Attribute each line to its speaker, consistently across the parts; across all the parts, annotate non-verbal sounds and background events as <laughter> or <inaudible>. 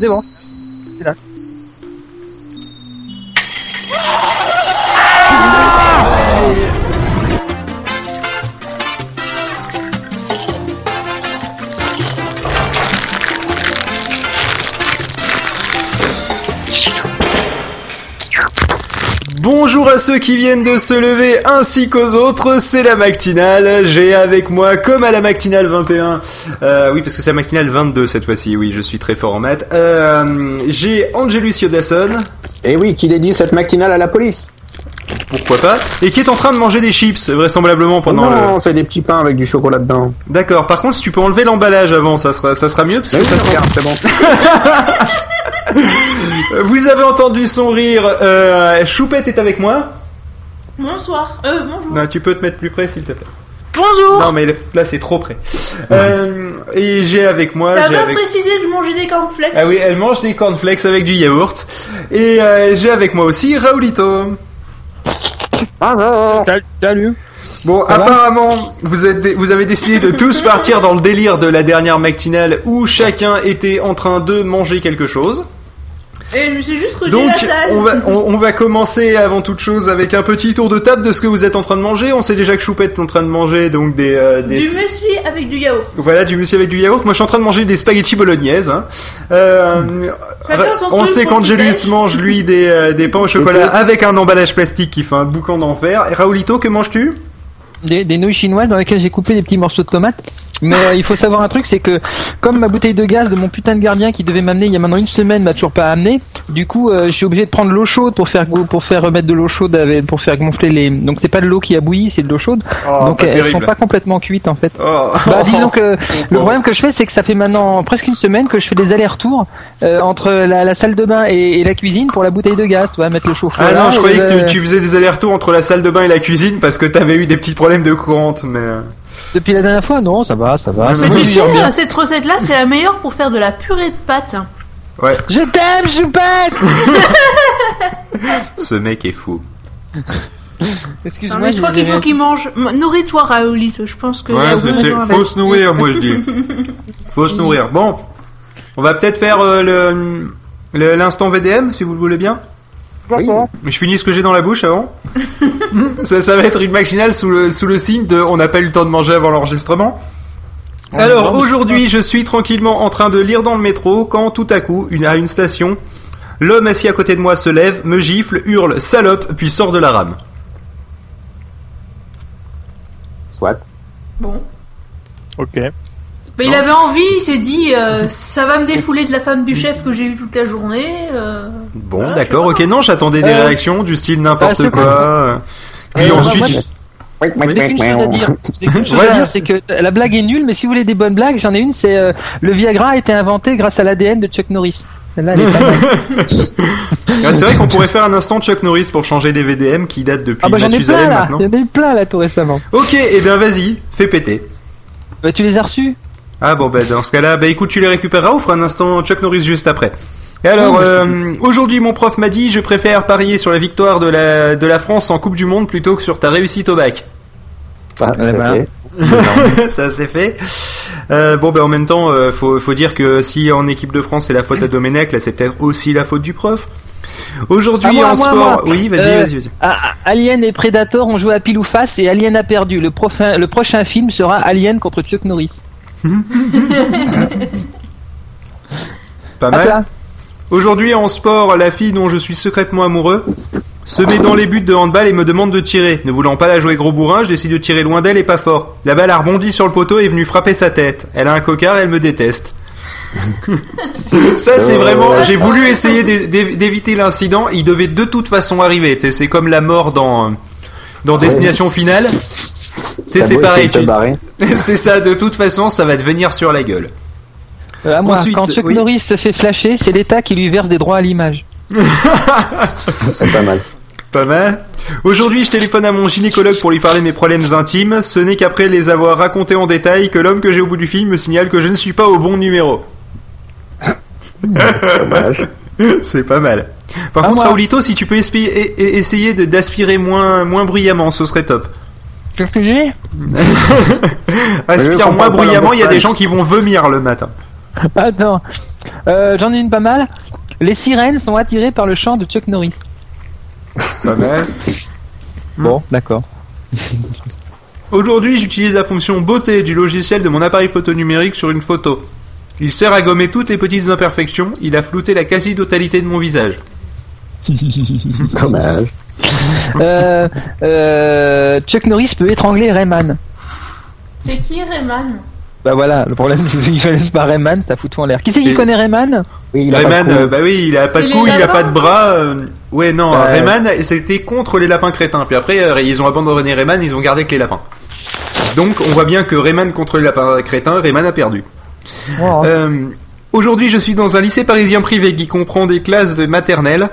Speaker 1: c'est bon.
Speaker 2: Ceux qui viennent de se lever ainsi qu'aux autres, c'est la matinale. J'ai avec moi, comme à la matinale 21, euh, oui parce que c'est la matinale 22 cette fois-ci, oui je suis très fort en maths, euh, j'ai Angelus Yodasson,
Speaker 3: Et oui, qui dédie cette matinale à la police
Speaker 2: pourquoi pas, et qui est en train de manger des chips, vraisemblablement pendant
Speaker 3: Non,
Speaker 2: le...
Speaker 3: c'est des petits pains avec du chocolat dedans.
Speaker 2: D'accord, par contre si tu peux enlever l'emballage avant, ça sera, ça sera mieux, parce que
Speaker 3: Oui,
Speaker 2: ça
Speaker 3: c'est bon. <laughs>
Speaker 2: Vous avez entendu son rire, euh, Choupette est avec moi,
Speaker 4: Bonsoir. Euh, bonjour.
Speaker 2: Non, tu peux te mettre plus près s'il te plaît.
Speaker 4: Bonjour.
Speaker 2: Non mais là c'est trop près. Euh, et j'ai avec moi,
Speaker 4: T'as
Speaker 2: j'ai
Speaker 4: bien
Speaker 2: avec...
Speaker 4: précisé que je mangeais des cornflakes.
Speaker 2: Ah oui, elle mange des cornflakes avec du yaourt. Et euh, j'ai avec moi aussi Raoulito.
Speaker 1: Salut. Salut.
Speaker 2: Bon,
Speaker 1: Ça
Speaker 2: apparemment, vous, êtes dé- vous avez décidé de tous <laughs> partir dans le délire de la dernière matinale où chacun était en train de manger quelque chose.
Speaker 4: Et je me suis juste
Speaker 2: Donc,
Speaker 4: la salle.
Speaker 2: on va, on, on va commencer avant toute chose avec un petit tour de table de ce que vous êtes en train de manger. On sait déjà que Choupette est en train de manger donc des, euh, des
Speaker 4: Du muesli avec du yaourt.
Speaker 2: Voilà, du muesli avec du yaourt. Moi, je suis en train de manger des spaghettis bolognaises. hein. Euh, on sait qu'Angelus mange, lui, des, euh, des pains au chocolat avec un emballage plastique qui fait un boucan d'enfer. Et Raoulito, que manges-tu?
Speaker 1: Des, des nouilles chinoises dans lesquelles j'ai coupé des petits morceaux de tomates. Mais euh, il faut savoir un truc, c'est que comme ma bouteille de gaz de mon putain de gardien qui devait m'amener il y a maintenant une semaine m'a toujours pas amené, du coup euh, je suis obligé de prendre l'eau chaude pour faire pour faire remettre de l'eau chaude avec- pour faire gonfler les. Donc c'est pas de l'eau qui a bouilli, c'est de l'eau chaude.
Speaker 2: Oh,
Speaker 1: Donc elles sont pas complètement cuites en fait.
Speaker 2: Oh.
Speaker 1: Bah, disons que <laughs> le problème que je fais, c'est que ça fait maintenant presque une semaine que je fais des allers-retours euh, entre la, la salle de bain et, et la cuisine pour la bouteille de gaz, tu vois, mettre le chauffe-eau.
Speaker 2: Ah non, je croyais que tu faisais des allers-retours entre la salle de bain et la cuisine parce que t'avais eu des petits problèmes de courante, mais... euh,
Speaker 1: Depuis la dernière fois, non, ça va, ça va.
Speaker 2: Mais tu
Speaker 4: sais,
Speaker 1: bien.
Speaker 4: cette recette-là, c'est la meilleure pour faire de la purée de pâtes.
Speaker 2: Ouais,
Speaker 1: Je t'aime, Choupette <laughs> <laughs>
Speaker 2: ce mec est fou.
Speaker 1: Excuse-moi,
Speaker 4: mais je crois qu'il faut qu'il mange. Nourris-toi, Raoulito. Je pense que.
Speaker 2: Ouais, c'est- faut se nourrir, moi je dis. <laughs> Faut se nourrir. Bon, on va peut-être faire euh, le le- l'instant VDM, si vous le voulez bien.
Speaker 3: Oui.
Speaker 2: Je finis ce que j'ai dans la bouche avant. <laughs> ça, ça va être une machinale sous le, sous le signe de on n'a pas eu le temps de manger avant l'enregistrement. Alors aujourd'hui, je suis tranquillement en train de lire dans le métro quand tout à coup, une, à une station, l'homme assis à côté de moi se lève, me gifle, hurle salope, puis sort de la rame.
Speaker 3: Soit.
Speaker 4: Bon.
Speaker 1: Ok.
Speaker 4: Mais il avait envie, il s'est dit euh, <laughs> ça va me défouler de la femme du chef que j'ai eue toute la journée. euh.
Speaker 2: Bon,
Speaker 4: Voilà,
Speaker 2: d'accord,
Speaker 4: je
Speaker 2: ok, non, j'attendais des
Speaker 1: Euh,
Speaker 2: réactions du style n'importe
Speaker 1: ah,
Speaker 2: quoi. Puis
Speaker 1: Euh,
Speaker 2: ensuite,
Speaker 1: moi,
Speaker 2: il-
Speaker 1: J'ai qu'une chose à dire. Qu'une chose
Speaker 2: Voilà.
Speaker 1: à dire, c'est que la blague est nulle, mais si vous voulez des bonnes blagues, j'en ai une, c'est euh, le Viagra a été inventé grâce à l'ADN de Chuck Norris. Celle-là, elle est pas mal. <laughs>
Speaker 2: Ah, c'est vrai qu'on pourrait faire un instant Chuck Norris pour changer des VDM qui datent depuis
Speaker 1: Ah bah j'en ai plein là,
Speaker 2: maintenant.
Speaker 1: j'en ai plein là tout récemment.
Speaker 2: Ok, et bien vas-y, fais péter.
Speaker 1: Bah, tu les as reçus
Speaker 2: Ah bon, bah dans ce cas-là, bah écoute, tu les récupéreras, on fera un instant Chuck Norris juste après. Et alors, euh, aujourd'hui, mon prof m'a dit, je préfère parier sur la victoire de la, de la France en Coupe du Monde plutôt que sur ta réussite au bac.
Speaker 3: Ah, c'est
Speaker 1: ben.
Speaker 3: fait. <laughs>
Speaker 2: Ça c'est fait. Euh, bon, bah en même temps, euh, faut, faut dire que si en équipe de France c'est la faute à Domenech, là c'est peut-être aussi la faute du prof. Aujourd'hui
Speaker 1: moi,
Speaker 2: en
Speaker 1: moi,
Speaker 2: sport,
Speaker 1: moi.
Speaker 2: oui, vas-y,
Speaker 1: Euh,
Speaker 2: vas-y, vas-y.
Speaker 1: Ah, ah, Alien et Predator ont joué à pile ou face et Alien a perdu. Le, prochain- le prochain film sera Alien contre Chuck Norris.
Speaker 2: Pas mal. Aujourd'hui en sport, la fille dont je suis secrètement amoureux se met dans les buts de handball et me demande de tirer. Ne voulant pas la jouer gros bourrin, je décide de tirer loin d'elle et pas fort. La balle a rebondi sur le poteau et est venue frapper sa tête. Elle a un cocard et elle me déteste. Ça c'est vraiment. J'ai voulu essayer d'é- d'é- d'éviter l'incident. Il devait de toute façon arriver. C'est comme la mort dans dans Destination Finale. C'est pareil. <laughs> C'est ça. De toute façon, ça va te venir sur la gueule.
Speaker 1: Euh, à moi,
Speaker 2: Ensuite,
Speaker 1: quand Chuck
Speaker 2: oui.
Speaker 1: Norris se fait flasher, c'est l'État qui lui verse des droits à l'image. <laughs>
Speaker 3: C'est pas mal.
Speaker 2: Pas mal. Aujourd'hui, je téléphone à mon gynécologue pour lui parler de mes problèmes intimes. Ce n'est qu'après les avoir racontés en détail que l'homme que j'ai au bout du fil me signale que je ne suis pas au bon numéro.
Speaker 3: Dommage. <laughs>
Speaker 2: C'est pas mal. Par contre,
Speaker 1: moi.
Speaker 2: Raoulito, si tu peux essayer de- d'aspirer moins, moins bruyamment, ce serait top.
Speaker 1: Qu'est-ce que j'ai?
Speaker 2: Aspire
Speaker 3: faut
Speaker 2: moins bruyamment, il y a des gens qui vont vomir le matin.
Speaker 1: Attends. Euh, J'en ai une pas mal. Les sirènes sont attirées par le chant de Chuck Norris.
Speaker 2: Pas mal.
Speaker 1: Bon, d'accord.
Speaker 2: Aujourd'hui, j'utilise la fonction beauté du logiciel de mon appareil photo numérique sur une photo. Il sert à gommer toutes les petites imperfections, il a flouté la quasi-totalité de mon visage. <laughs>
Speaker 3: Dommage.
Speaker 1: Euh, euh, Chuck Norris peut étrangler Rayman.
Speaker 4: C'est qui Rayman?
Speaker 1: Bah voilà, le problème <laughs> c'est qu'ils connaissent pas Rayman, ça fout tout en l'air. Qui c'est qui connaît Rayman?
Speaker 3: Oui, il a pas
Speaker 2: Rayman,
Speaker 3: de
Speaker 2: euh, bah oui, il a pas de cou, il a pas de bras. euh, Ouais, non,
Speaker 1: Ouais.
Speaker 2: Rayman, c'était contre les lapins crétins. Puis après, euh, ils ont abandonné Rayman, ils ont gardé que les lapins. Donc, on voit bien que Rayman contre les lapins crétins, Rayman a perdu. Euh, Aujourd'hui, je suis dans un lycée parisien privé qui comprend des classes de maternelle.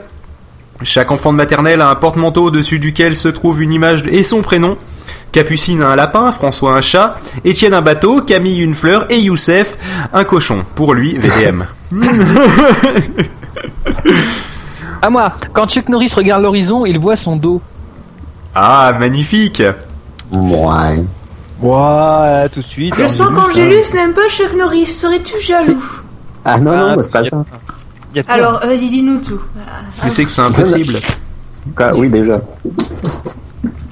Speaker 2: Chaque enfant de maternelle a un porte-manteau au-dessus duquel se trouve une image et son prénom. Capucine a un lapin, François un chat, Étienne un bateau, Camille une fleur et Youssef un cochon. Pour lui, VDM. <laughs>
Speaker 1: À moi, quand Chuck Norris regarde l'horizon, il voit son dos.
Speaker 2: ah, magnifique
Speaker 3: Ouais.
Speaker 1: Ouais, tout de suite.
Speaker 4: Je sens qu'Angélus n'aime pas Chuck Norris. Serais-tu jaloux
Speaker 3: Ah non,
Speaker 1: Ah,
Speaker 3: non, c'est pas ça.
Speaker 1: Y a pire.
Speaker 4: Alors, vas-y, dis-nous tout.
Speaker 2: Je sais que c'est impossible.
Speaker 3: Quoi, oui, déjà.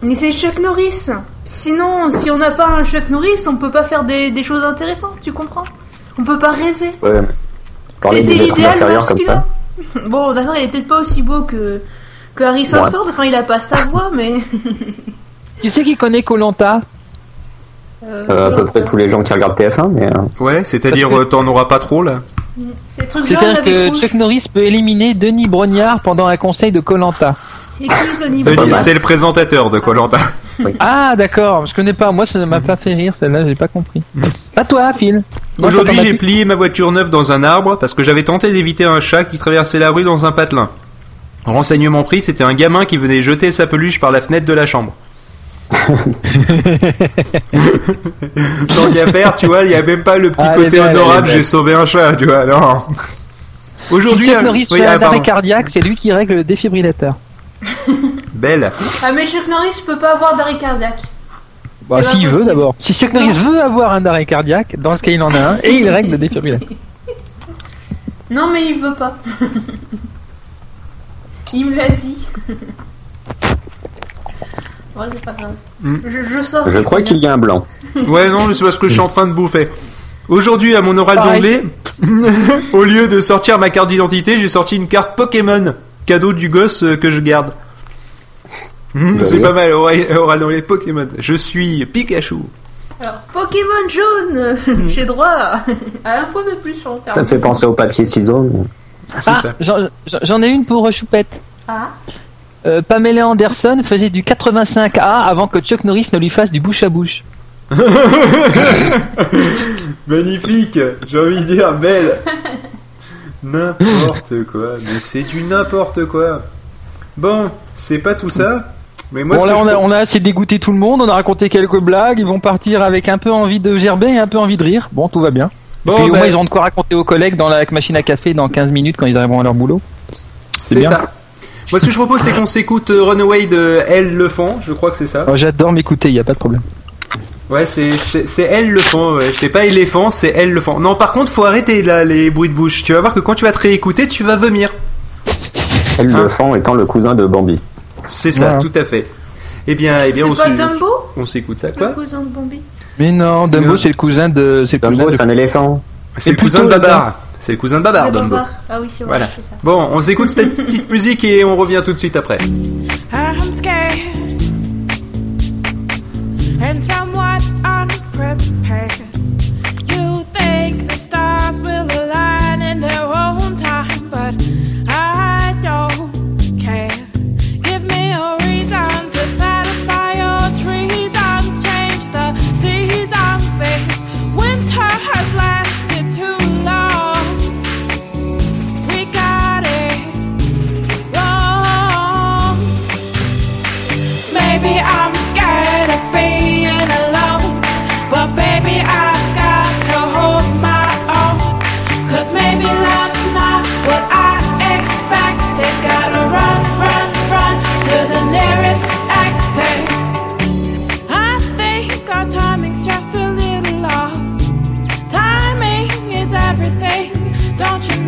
Speaker 4: Mais c'est Chuck Norris. Sinon, si on n'a pas un Chuck Norris, on peut pas faire des, des choses intéressantes, tu comprends? On peut pas rêver.
Speaker 3: Ouais.
Speaker 4: C'est l'idéal masculin. Bon, d'accord, il est peut-être pas aussi beau que, que Harrison
Speaker 3: Ouais.
Speaker 4: Ford. Enfin, il a pas sa voix, mais.
Speaker 1: Qui c'est qui connaît Colanta
Speaker 3: Euh, à peu près tous les gens qui regardent TF1, mais. euh,
Speaker 2: Ouais, c'est-à-dire
Speaker 1: que-
Speaker 2: euh, t'en auras pas trop là
Speaker 4: C'est le truc
Speaker 1: C'est-à-dire que. Chuck Norris peut éliminer Denis Brognard pendant un conseil de Colanta.
Speaker 4: C'est
Speaker 2: le présentateur de Colanta. <laughs>
Speaker 1: Ah d'accord, je connais pas. Moi ça ne m'a pas fait rire celle-là, j'ai pas compris. À toi, Phil.
Speaker 2: Aujourd'hui, j'ai plié ma voiture neuve dans un arbre parce que j'avais tenté d'éviter un chat qui traversait la rue dans un patelin. Renseignement pris, c'était un gamin qui venait jeter sa peluche par la fenêtre de la chambre. Tant qu'à faire, tu vois, il y a même pas le petit
Speaker 1: Ah,
Speaker 2: côté honorable, j'ai sauvé un chat, tu vois, non.
Speaker 1: Si
Speaker 2: Aujourd'hui,
Speaker 1: Chuck
Speaker 2: euh,
Speaker 1: Norris
Speaker 2: oui,
Speaker 1: fait
Speaker 2: ah,
Speaker 1: un arrêt cardiaque, c'est lui qui règle le défibrillateur.
Speaker 2: belle.
Speaker 4: Ah, mais Chuck Norris peut pas avoir d'arrêt cardiaque.
Speaker 1: Bah,
Speaker 4: Eh ben,
Speaker 1: s'il veut d'abord. Si Chuck Norris veut avoir un arrêt cardiaque, dans ce cas il en a un, et il règle le défibrillateur. <laughs>
Speaker 4: Non, mais il veut pas. <laughs> il me l'a dit. <laughs> Ouais, c'est pas grave.
Speaker 2: Hmm.
Speaker 4: Je, je sors.
Speaker 3: Je crois qu'il y a un blanc. <laughs>
Speaker 2: Ouais, non, c'est parce que je suis en train de bouffer. Aujourd'hui, à mon oral d'anglais, <laughs> au lieu de sortir ma carte d'identité, j'ai sorti une carte Pokémon, cadeau du gosse euh, que je garde. <laughs>
Speaker 3: Bah
Speaker 2: c'est pas mal, oral, oral d'anglais Pokémon. Je suis Pikachu.
Speaker 4: Alors, Pokémon jaune J'ai droit à un point de plus sur mon
Speaker 3: Ça me fait penser au papier ciseaux. mais-
Speaker 1: Ah,
Speaker 2: ça.
Speaker 1: j'en- j'en j'en ai une pour euh, Choupette.
Speaker 4: Ah,
Speaker 1: Euh, Pamela Anderson faisait du 85A avant que Chuck Norris ne lui fasse du bouche à bouche. <laughs>
Speaker 2: Magnifique, j'ai envie de dire belle. <laughs> N'importe quoi, mais c'est du n'importe quoi. Bon, c'est pas tout ça, mais moi
Speaker 1: bon là on
Speaker 2: je
Speaker 1: a, on a assez dégoûté tout le monde, on a raconté quelques blagues, ils vont partir avec un peu envie de gerber et un peu envie de rire. Bon, tout va bien.
Speaker 2: Bon,
Speaker 1: Puis au
Speaker 2: ben,
Speaker 1: moins ils auront de quoi raconter aux collègues dans la machine à café dans 15 minutes quand ils arriveront à leur boulot.
Speaker 2: c'est
Speaker 1: bien.
Speaker 2: ça. Moi ce que je propose c'est qu'on s'écoute euh, Runaway de Elle le font, je crois que c'est ça.
Speaker 1: Oh, J'adore m'écouter, il y a pas de problème.
Speaker 2: Ouais, c'est Elle le font, ouais. c'est pas éléphant, c'est Elle le font. Non, par contre, faut arrêter là les bruits de bouche. Tu vas voir que quand tu vas te réécouter, tu vas vomir.
Speaker 3: Elle le fend étant le cousin de Bambi.
Speaker 2: C'est ça,
Speaker 1: Ouais.
Speaker 2: tout à fait. Eh bien, eh bien, on s'écoute ça
Speaker 4: Le
Speaker 2: quoi
Speaker 4: cousin de Bambi
Speaker 1: Mais non, Dumbo c'est le cousin de. C'est le cousin
Speaker 3: Dumbo,
Speaker 1: de-
Speaker 3: c'est un éléphant.
Speaker 2: C'est le cousin de Babar. C'est le cousin de Babar, Dumbo.
Speaker 4: Ah oui, c'est vrai,
Speaker 2: Voilà.
Speaker 4: c'est ça.
Speaker 2: Bon, on s'écoute cette petite musique et on revient tout de suite après.
Speaker 5: I'm scared and somewhat unprepared.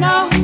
Speaker 5: know.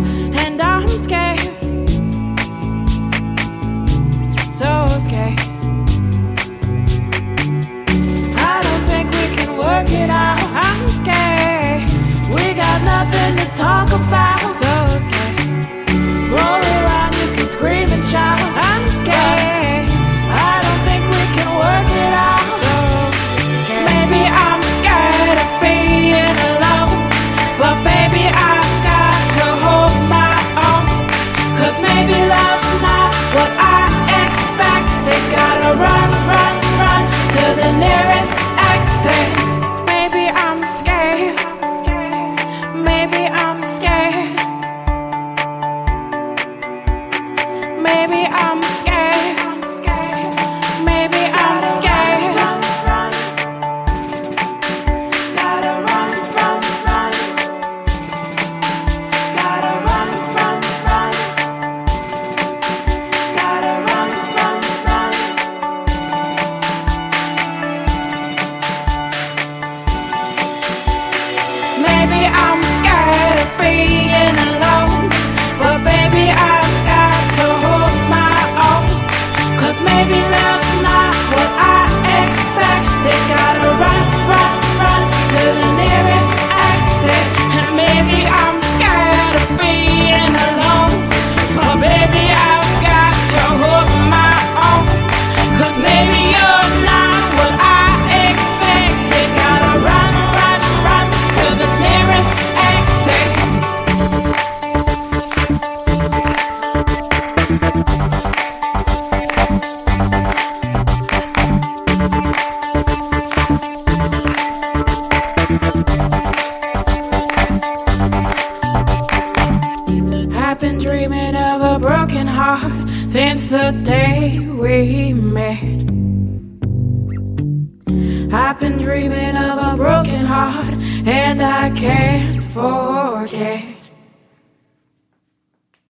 Speaker 5: care.